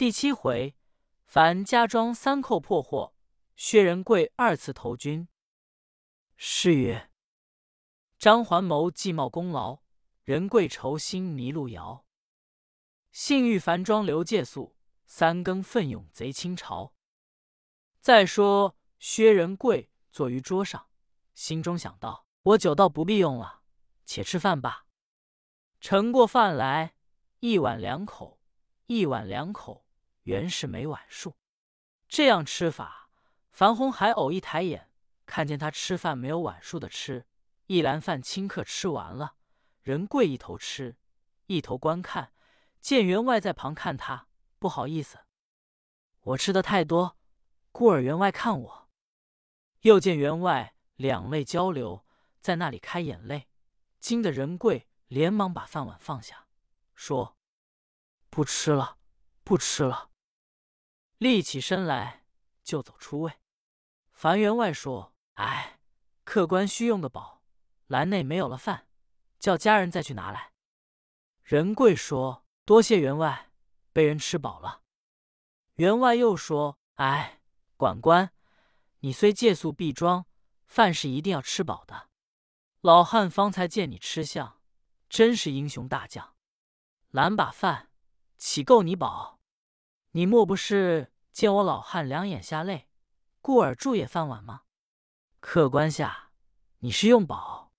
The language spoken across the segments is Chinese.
第七回，凡家庄三寇破获，薛仁贵二次投军。诗曰：“张环谋计冒功劳，仁贵酬心迷路遥。幸遇樊庄刘介素，三更奋勇贼倾巢。”再说薛仁贵坐于桌上，心中想到：“我酒倒不必用了，且吃饭吧。”盛过饭来，一碗两口，一碗两口。原是每碗数，这样吃法，樊红还偶一抬眼，看见他吃饭没有碗数的吃，一篮饭顷刻吃完了。人跪一头吃，一头观看，见员外在旁看他，不好意思，我吃的太多，故而员外看我。又见员外两泪交流，在那里开眼泪，惊得人贵连忙把饭碗放下，说：“不吃了，不吃了。”立起身来，就走出位。樊员外说：“哎，客官需用的饱，篮内没有了饭，叫家人再去拿来。”仁贵说：“多谢员外，被人吃饱了。”员外又说：“哎，管官，你虽借宿毕庄，饭是一定要吃饱的。老汉方才见你吃相，真是英雄大将，篮把饭岂够你饱？你莫不是？”见我老汉两眼下泪，故而住也饭碗吗？客官下，你是用饱。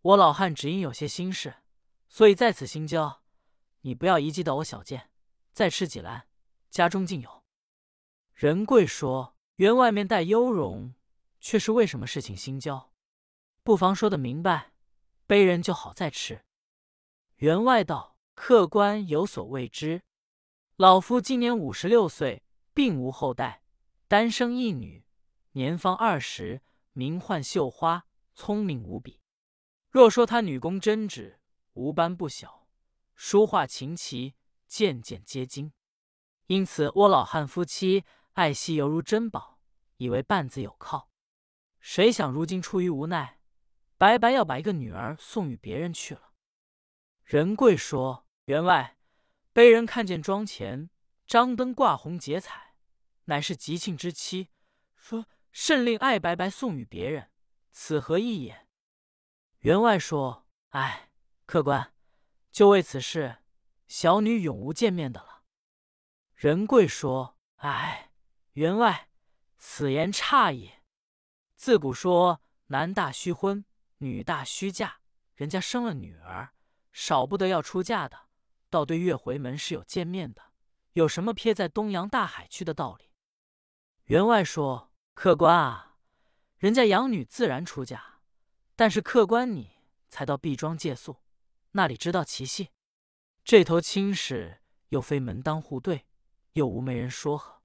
我老汉只因有些心事，所以在此新交。你不要一记到我小贱，再吃几篮，家中尽有。仁贵说：“员外面带忧容，却是为什么事情新交？不妨说的明白，卑人就好再吃。”员外道：“客官有所未知，老夫今年五十六岁。”并无后代，单生一女，年方二十，名唤绣花，聪明无比。若说她女工针指，无般不晓；书画琴棋，件件皆精。因此我老汉夫妻爱惜犹如珍宝，以为半子有靠。谁想如今出于无奈，白白要把一个女儿送与别人去了。仁贵说：“员外，卑人看见庄前张灯挂红结彩。”乃是吉庆之妻，说甚令爱白白送与别人，此何意也？员外说：“哎，客官，就为此事，小女永无见面的了。”仁贵说：“哎，员外，此言差也。自古说男大须婚，女大须嫁，人家生了女儿，少不得要出嫁的，倒对月回门是有见面的，有什么撇在东洋大海去的道理？”员外说：“客官啊，人家养女自然出嫁，但是客官你才到毕庄借宿，那里知道其细？这头亲事又非门当户对，又无媒人说和。”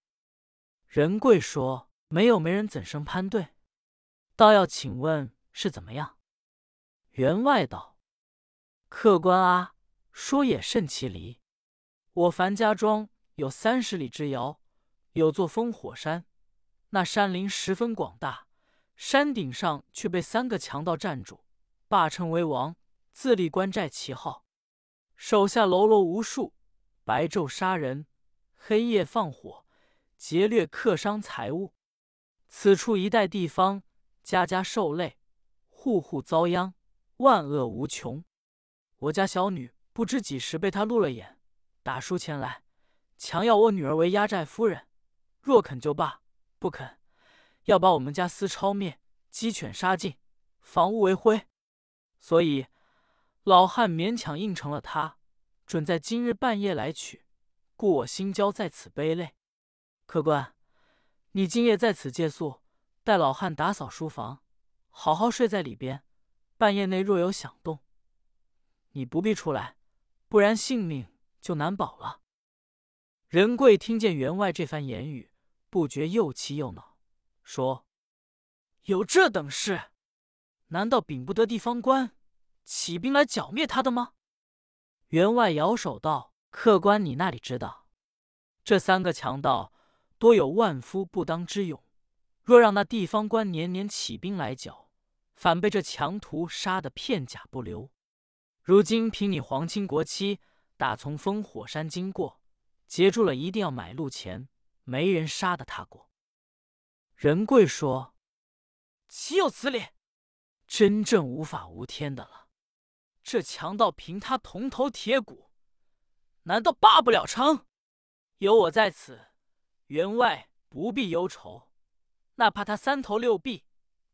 仁贵说：“没有媒人怎生攀对？倒要请问是怎么样？”员外道：“客官啊，说也甚其离。我樊家庄有三十里之遥，有座烽火山。”那山林十分广大，山顶上却被三个强盗占住，霸称为王，自立关寨旗号，手下喽啰无数，白昼杀人，黑夜放火，劫掠客商财物。此处一带地方，家家受累，户户遭殃，万恶无穷。我家小女不知几时被他露了眼，打书前来，强要我女儿为压寨夫人，若肯就罢。不肯，要把我们家私抄灭，鸡犬杀尽，房屋为灰。所以老汉勉强应承了他，准在今日半夜来取。故我心焦在此悲泪。客官，你今夜在此借宿，待老汉打扫书房，好好睡在里边。半夜内若有响动，你不必出来，不然性命就难保了。仁贵听见员外这番言语。不觉又气又恼，说：“有这等事，难道禀不得地方官，起兵来剿灭他的吗？”员外摇手道：“客官，你那里知道？这三个强盗多有万夫不当之勇，若让那地方官年年起兵来剿，反被这强徒杀得片甲不留。如今凭你皇亲国戚，打从烽火山经过，截住了，一定要买路钱，没人杀得他过。仁贵说：“岂有此理！真正无法无天的了。这强盗凭他铜头铁骨，难道罢不了成？有我在此，员外不必忧愁。哪怕他三头六臂，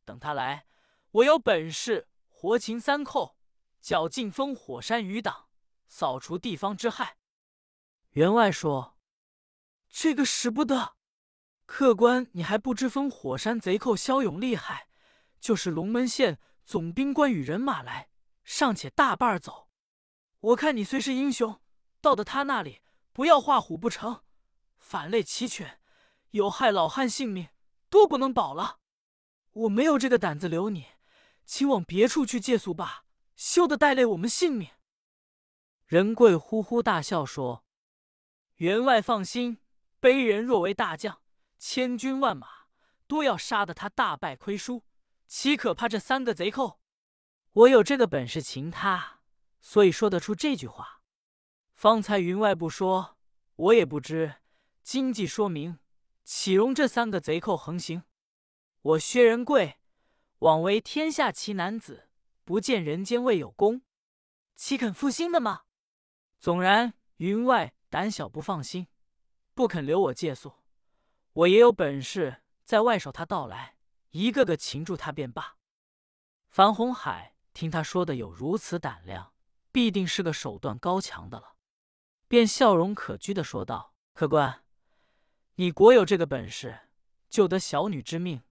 等他来，我有本事活擒三寇，剿尽烽火山余党，扫除地方之害。”员外说：“这个使不得。”客官，你还不知烽火山贼寇骁勇厉害，就是龙门县总兵官与人马来，尚且大半走。我看你虽是英雄，到的他那里，不要画虎不成，反类齐全，有害老汉性命，多不能保了。我没有这个胆子留你，请往别处去借宿吧，休得带累我们性命。仁贵呼呼大笑说：“员外放心，卑人若为大将。”千军万马都要杀得他大败亏输，岂可怕这三个贼寇？我有这个本事擒他，所以说得出这句话。方才云外不说，我也不知。经济说明，岂容这三个贼寇横行？我薛仁贵，枉为天下奇男子，不见人间未有功，岂肯负心的吗？纵然云外胆小不放心，不肯留我借宿。我也有本事，在外守他到来，一个个擒住他便罢。樊红海听他说的有如此胆量，必定是个手段高强的了，便笑容可掬的说道：“客官，你果有这个本事，救得小女之命，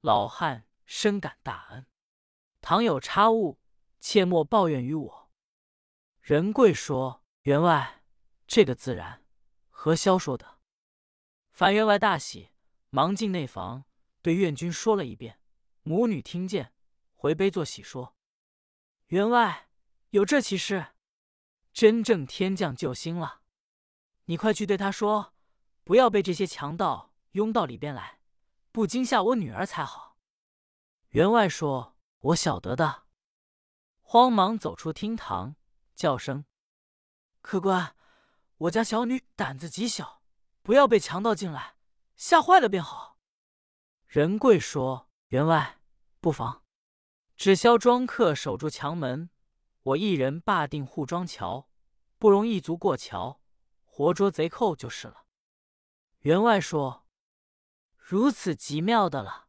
老汉深感大恩。倘有差误，切莫抱怨于我。”仁贵说：“员外，这个自然，何萧说的？”樊员外大喜，忙进内房，对院君说了一遍。母女听见，回杯作喜，说：“员外有这奇事，真正天降救星了。你快去对他说，不要被这些强盗拥到里边来，不惊吓我女儿才好。”员外说：“我晓得的。”慌忙走出厅堂，叫声：“客官，我家小女胆子极小。”不要被强盗进来，吓坏了便好。仁贵说：“员外不妨，只消庄客守住墙门，我一人霸定护庄桥，不容一卒过桥，活捉贼寇就是了。”员外说：“如此极妙的了。”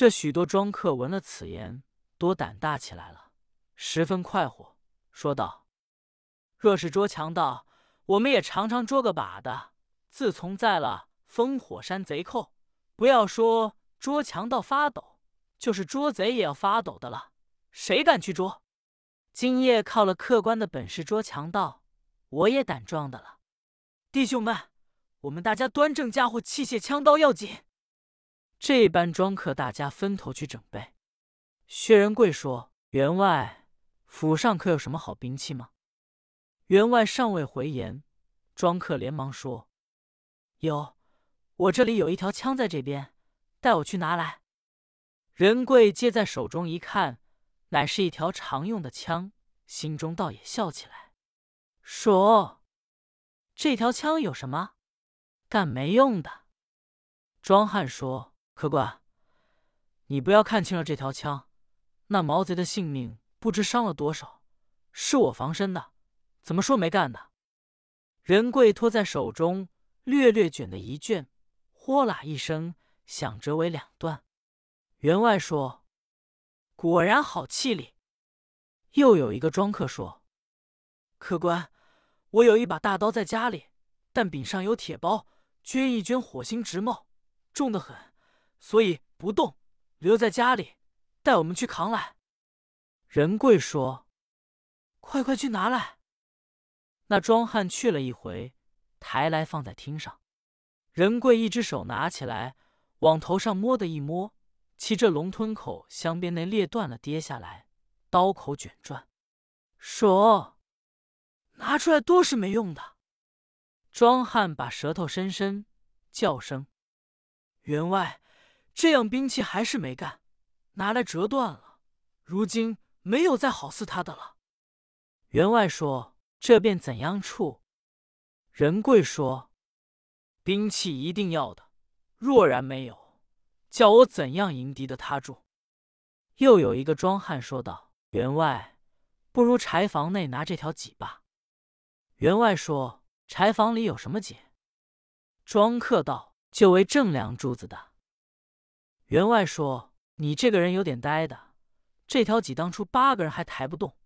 这许多庄客闻了此言，多胆大起来了，十分快活，说道：“若是捉强盗，我们也常常捉个把的。”自从在了烽火山贼寇，不要说捉强盗发抖，就是捉贼也要发抖的了。谁敢去捉？今夜靠了客官的本事捉强盗，我也胆壮的了。弟兄们，我们大家端正家伙，器械枪刀要紧。这般庄客，大家分头去整备。薛仁贵说：“员外府上可有什么好兵器吗？”员外尚未回言，庄客连忙说。有，我这里有一条枪在这边，带我去拿来。仁贵接在手中一看，乃是一条常用的枪，心中倒也笑起来，说：“这条枪有什么？干没用的。”庄汉说：“客官，你不要看轻了这条枪，那毛贼的性命不知伤了多少，是我防身的，怎么说没干的？”仁贵托在手中。略略卷的一卷，豁啦一声响，折为两段。员外说：“果然好气力。”又有一个庄客说：“客官，我有一把大刀在家里，但柄上有铁包，捐一捐，火星直冒，重得很，所以不动，留在家里，带我们去扛来。”仁贵说：“快快去拿来。”那庄汉去了一回。抬来放在厅上，仁贵一只手拿起来，往头上摸的一摸，其这龙吞口香边那裂断了，跌下来，刀口卷转，说：“拿出来多是没用的。”庄汉把舌头伸伸，叫声：“员外，这样兵器还是没干，拿来折断了，如今没有再好似他的了。”员外说：“这便怎样处？”仁贵说：“兵器一定要的，若然没有，叫我怎样迎敌的他住？”又有一个庄汉说道：“员外，不如柴房内拿这条戟吧。”员外说：“柴房里有什么戟？”庄客道：“就为正梁柱子的。”员外说：“你这个人有点呆的，这条戟当初八个人还抬不动，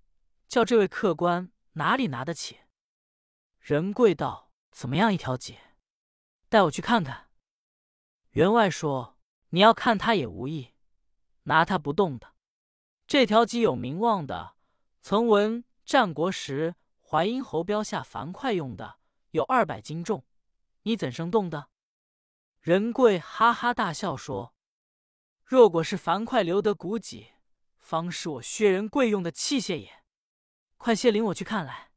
叫这位客官哪里拿得起？”仁贵道：“怎么样一条戟？带我去看看。”员外说：“你要看他也无益，拿他不动的。这条戟有名望的，曾闻战国时。”淮阴侯标下樊哙用的有二百斤重，你怎生动的？仁贵哈哈大笑说：“若果是樊哙留得古戟，方是我薛仁贵用的器械也。快些领我去看来。”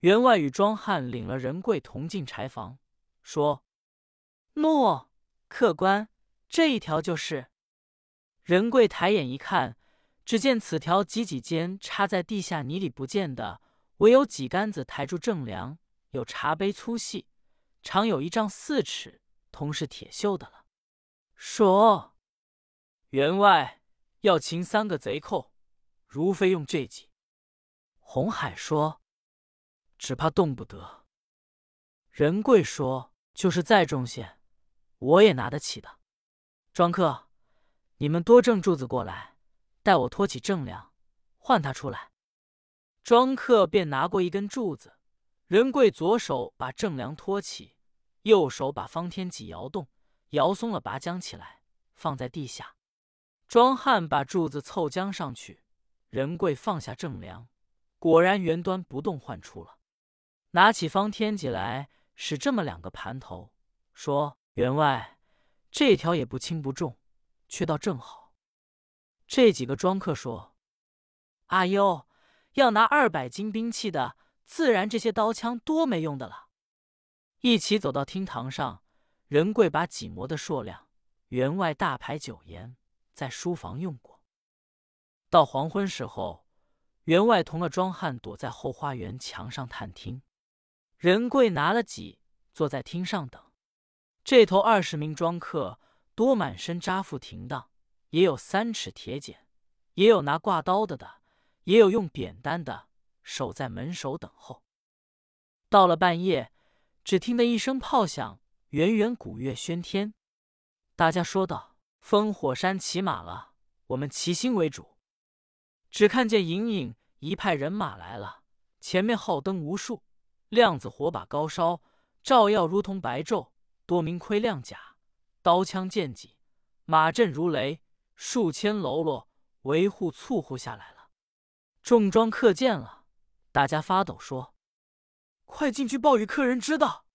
员外与庄汉领了仁贵同进柴房，说：“诺，客官，这一条就是。”仁贵抬眼一看，只见此条几几间插在地下泥里不见的。唯有几杆子抬住正梁，有茶杯粗细，长有一丈四尺，同是铁锈的了。说员外要擒三个贼寇，如非用这计。红海说：“只怕动不得。”仁贵说：“就是再重些，我也拿得起的。”庄客，你们多挣柱子过来，待我托起正梁，换他出来。庄客便拿过一根柱子，仁贵左手把正梁托起，右手把方天戟摇动，摇松了，拔将起来，放在地下。庄汉把柱子凑将上去，仁贵放下正梁，果然圆端不动，唤出了。拿起方天戟来，使这么两个盘头，说：“员外，这条也不轻不重，却倒正好。”这几个庄客说：“阿优。”要拿二百斤兵器的，自然这些刀枪多没用的了。一起走到厅堂上，仁贵把几磨的硕亮，员外大牌酒言，在书房用过。到黄昏时候，员外同了庄汉躲在后花园墙上探听。仁贵拿了戟，坐在厅上等。这头二十名庄客，多满身扎缚停当，也有三尺铁剪，也有拿挂刀的的。也有用扁担的，守在门首等候。到了半夜，只听得一声炮响，远远鼓乐喧天。大家说道：“烽火山骑马了，我们齐心为主。”只看见隐隐一派人马来了，前面号灯无数，亮子火把高烧，照耀如同白昼。多名盔亮甲，刀枪剑戟，马阵如雷，数千喽啰维护簇护下来了。众庄客见了，大家发抖，说：“快进去报与客人知道。”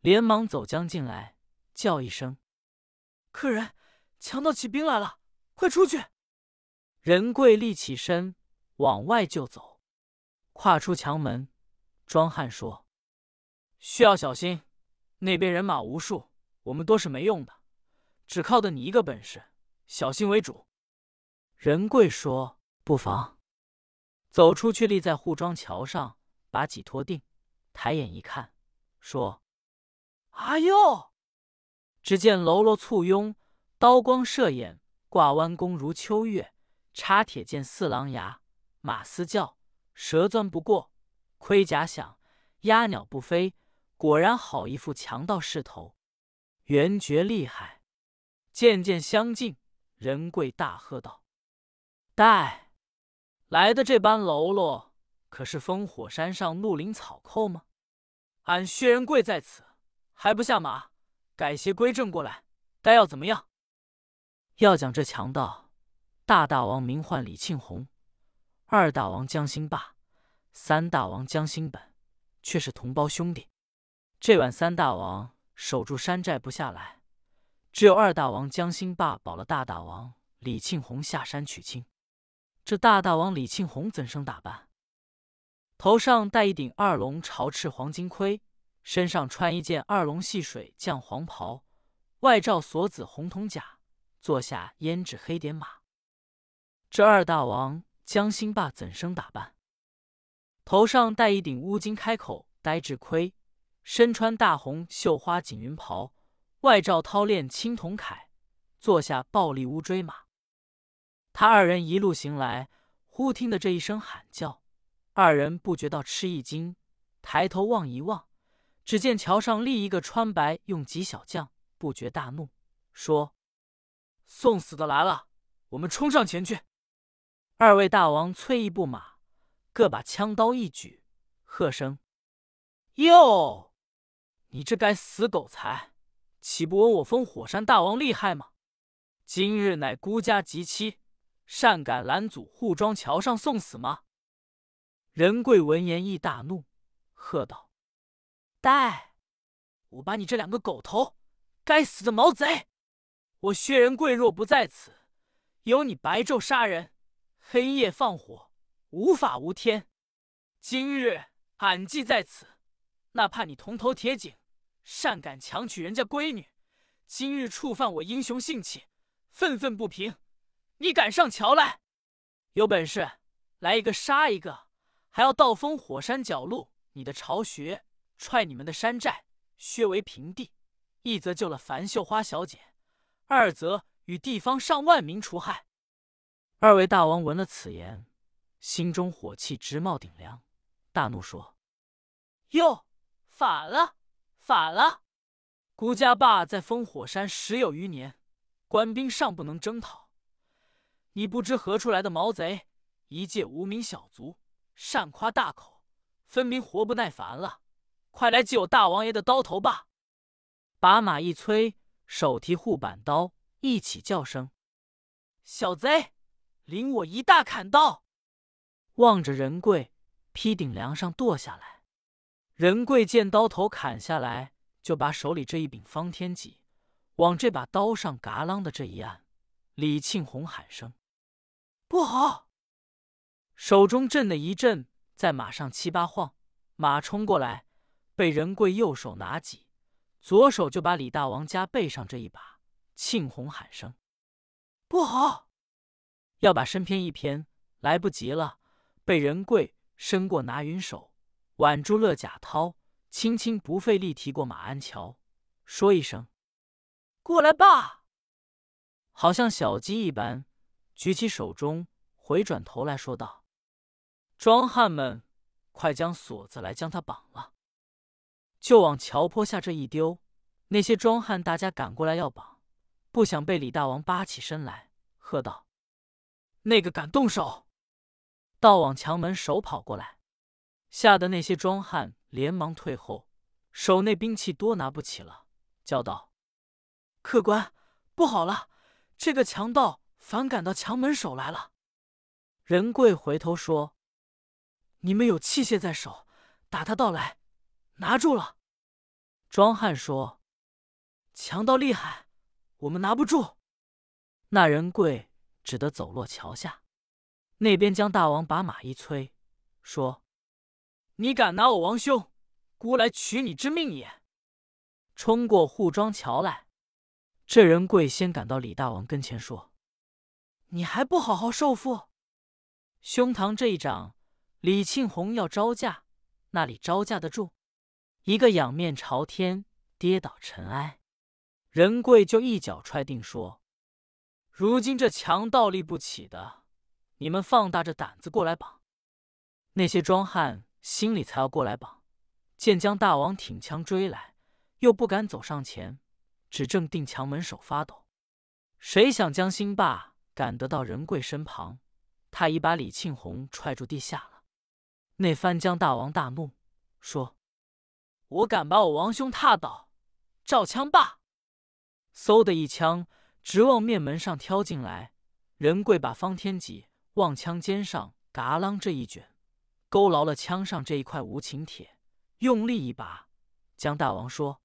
连忙走将进来，叫一声：“客人，强盗起兵来了，快出去！”仁贵立起身往外就走，跨出墙门，庄汉说：“需要小心，那边人马无数，我们多是没用的，只靠的你一个本事，小心为主。”仁贵说：“不妨。”走出去，立在护庄桥上，把戟托定，抬眼一看，说：“哎呦！”只见喽啰簇拥，刀光射眼，挂弯弓如秋月，插铁剑似狼牙，马嘶叫，蛇钻不过，盔甲响，鸦鸟不飞，果然好一副强盗势头，元觉厉害。渐渐相近，仁贵大喝道：“待！”来的这般喽啰，可是烽火山上绿林草寇吗？俺薛仁贵在此，还不下马，改邪归正过来，该要怎么样？要讲这强盗，大大王名唤李庆红，二大王江兴霸，三大王江兴本，却是同胞兄弟。这晚三大王守住山寨不下来，只有二大王江兴霸保了大大王李庆红下山娶亲。这大大王李庆红怎生打扮？头上戴一顶二龙朝翅黄金盔，身上穿一件二龙戏水绛黄袍，外罩锁子红铜甲，坐下胭脂黑点马。这二大王江兴霸怎生打扮？头上戴一顶乌金开口呆滞盔，身穿大红绣花锦云袍，外罩掏链青铜铠，坐下暴力乌骓马。他二人一路行来，忽听得这一声喊叫，二人不觉到吃一惊，抬头望一望，只见桥上立一个穿白用戟小将，不觉大怒，说：“送死的来了，我们冲上前去！”二位大王催一步马，各把枪刀一举，喝声：“哟！你这该死狗才，岂不闻我封火山大王厉害吗？今日乃孤家及妻。”善敢拦阻护庄桥上送死吗？仁贵闻言亦大怒，喝道：“呆！我把你这两个狗头，该死的毛贼！我薛仁贵若不在此，有你白昼杀人，黑夜放火，无法无天。今日俺既在此，那怕你铜头铁颈，擅敢强娶人家闺女，今日触犯我英雄性气，愤愤不平。”你敢上桥来？有本事来一个杀一个！还要倒封火山脚路你的巢穴，踹你们的山寨，削为平地。一则救了樊绣花小姐，二则与地方上万民除害。二位大王闻了此言，心中火气直冒顶梁，大怒说：“哟，反了，反了！孤家坝在烽火山十有余年，官兵尚不能征讨。”你不知何处来的毛贼，一介无名小卒，擅夸大口，分明活不耐烦了！快来救我大王爷的刀头吧！把马一催，手提护板刀，一起叫声：“小贼，领我一大砍刀！”望着仁贵，劈顶梁上剁下来。仁贵见刀头砍下来，就把手里这一柄方天戟往这把刀上嘎啷的这一按，李庆红喊声。不好！手中震的一震，在马上七八晃，马冲过来，被仁贵右手拿戟，左手就把李大王家背上这一把。庆红喊声：“不好！”要把身偏一偏，来不及了，被仁贵伸过拿云手，挽住乐甲涛，轻轻不费力提过马鞍桥，说一声：“过来吧！”好像小鸡一般。举起手中，回转头来说道：“庄汉们，快将锁子来，将他绑了，就往桥坡下这一丢。”那些庄汉大家赶过来要绑，不想被李大王扒起身来，喝道：“那个敢动手！”倒往墙门手跑过来，吓得那些庄汉连忙退后，手内兵器多拿不起了，叫道：“客官，不好了，这个强盗！”反赶到墙门手来了，仁贵回头说：“你们有器械在手，打他到来，拿住了。”庄汉说：“强盗厉害，我们拿不住。”那仁贵只得走落桥下。那边江大王把马一催，说：“你敢拿我王兄，孤来取你之命也！”冲过护庄桥来，这仁贵先赶到李大王跟前说。你还不好好受缚！胸膛这一掌，李庆红要招架，那里招架得住？一个仰面朝天，跌倒尘埃。仁贵就一脚踹定，说：“如今这强盗立不起的，你们放大着胆子过来绑。”那些庄汉心里才要过来绑，见江大王挺枪追来，又不敢走上前，只正定墙门手发抖。谁想江兴霸？赶得到仁贵身旁，他已把李庆红踹住地下了。那番江大王大怒，说：“我敢把我王兄踏倒，照枪罢！”嗖的一枪直往面门上挑进来。仁贵把方天戟往枪尖上嘎啷这一卷，勾牢了枪上这一块无情铁，用力一拔。将大王说：“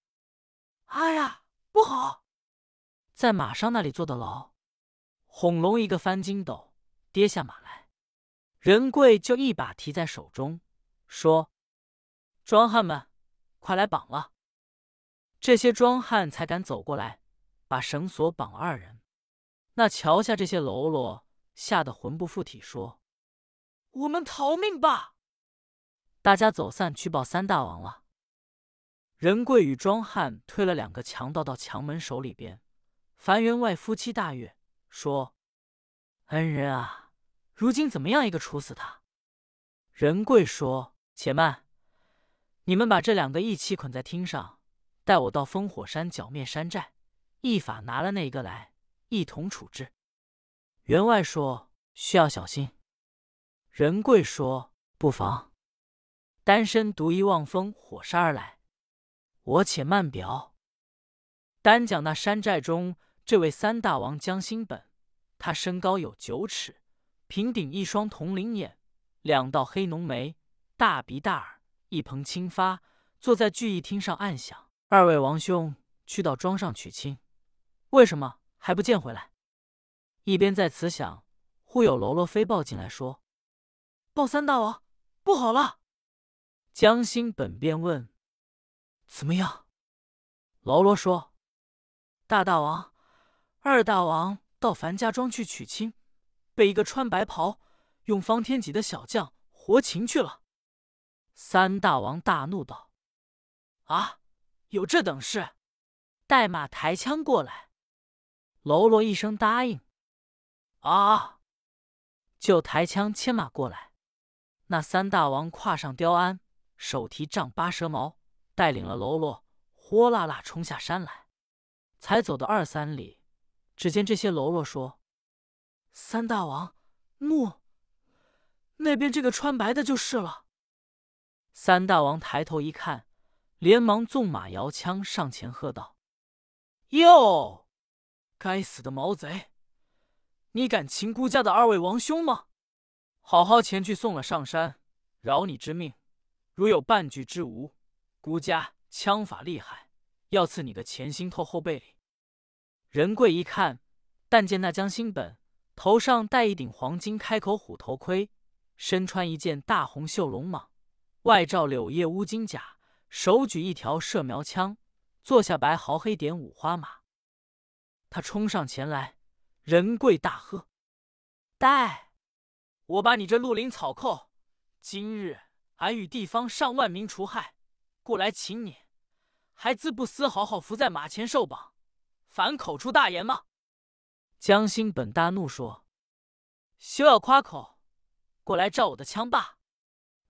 哎呀，不好，在马上那里坐的牢。”轰隆一个翻筋斗，跌下马来。仁贵就一把提在手中，说：“庄汉们，快来绑了！”这些庄汉才敢走过来，把绳索绑了二人。那桥下这些喽啰吓得魂不附体，说：“我们逃命吧！”大家走散去报三大王了。仁贵与庄汉推了两个强盗到墙门手里边。樊员外夫妻大悦，说：“恩人啊，如今怎么样？一个处死他。”仁贵说：“且慢，你们把这两个一起捆在厅上，带我到烽火山剿灭山寨，一法拿了那一个来，一同处置。”员外说：“需要小心。”仁贵说：“不妨。”单身独一望风火杀而来，我且慢表。单讲那山寨中这位三大王江心本，他身高有九尺，平顶一双铜铃眼，两道黑浓眉，大鼻大耳，一蓬青发，坐在聚义厅上暗想：二位王兄去到庄上娶亲，为什么还不见回来？一边在此想，忽有喽啰飞报进来，说：“报三大王，不好了！”江心本便问：“怎么样？”喽啰说：“大大王、二大王到樊家庄去娶亲，被一个穿白袍、用方天戟的小将活擒去了。”三大王大怒道：“啊，有这等事！带马抬枪过来。”喽啰一声答应：“啊！”就抬枪牵马过来。那三大王跨上雕鞍。手提丈八蛇矛，带领了喽啰，豁啦啦冲下山来。才走到二三里，只见这些喽啰说：“三大王，怒！那边这个穿白的就是了。”三大王抬头一看，连忙纵马摇枪上前喝道：“哟，该死的毛贼！你敢擒孤家的二位王兄吗？好好前去送了上山，饶你之命。”如有半句之无，孤家枪法厉害，要刺你个前心透后背里。仁贵一看，但见那江心本头上戴一顶黄金开口虎头盔，身穿一件大红绣龙蟒，外罩柳叶乌金甲，手举一条射苗枪，坐下白毫黑点五花马。他冲上前来，人跪大喝：“待我把你这绿林草寇，今日！”俺与地方上万名除害，过来请你，还自不思好好伏在马前受绑，反口出大言吗？江心本大怒说：“休要夸口，过来照我的枪罢！”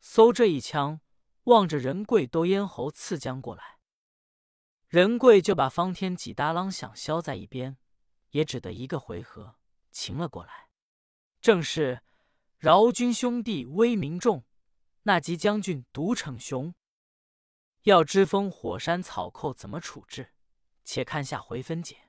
嗖这一枪，望着仁贵都咽喉刺将过来。仁贵就把方天戟大啷响削在一边，也只得一个回合擒了过来。正是饶军兄弟威名重。那吉将军独逞雄，要知封火山草寇怎么处置？且看下回分解。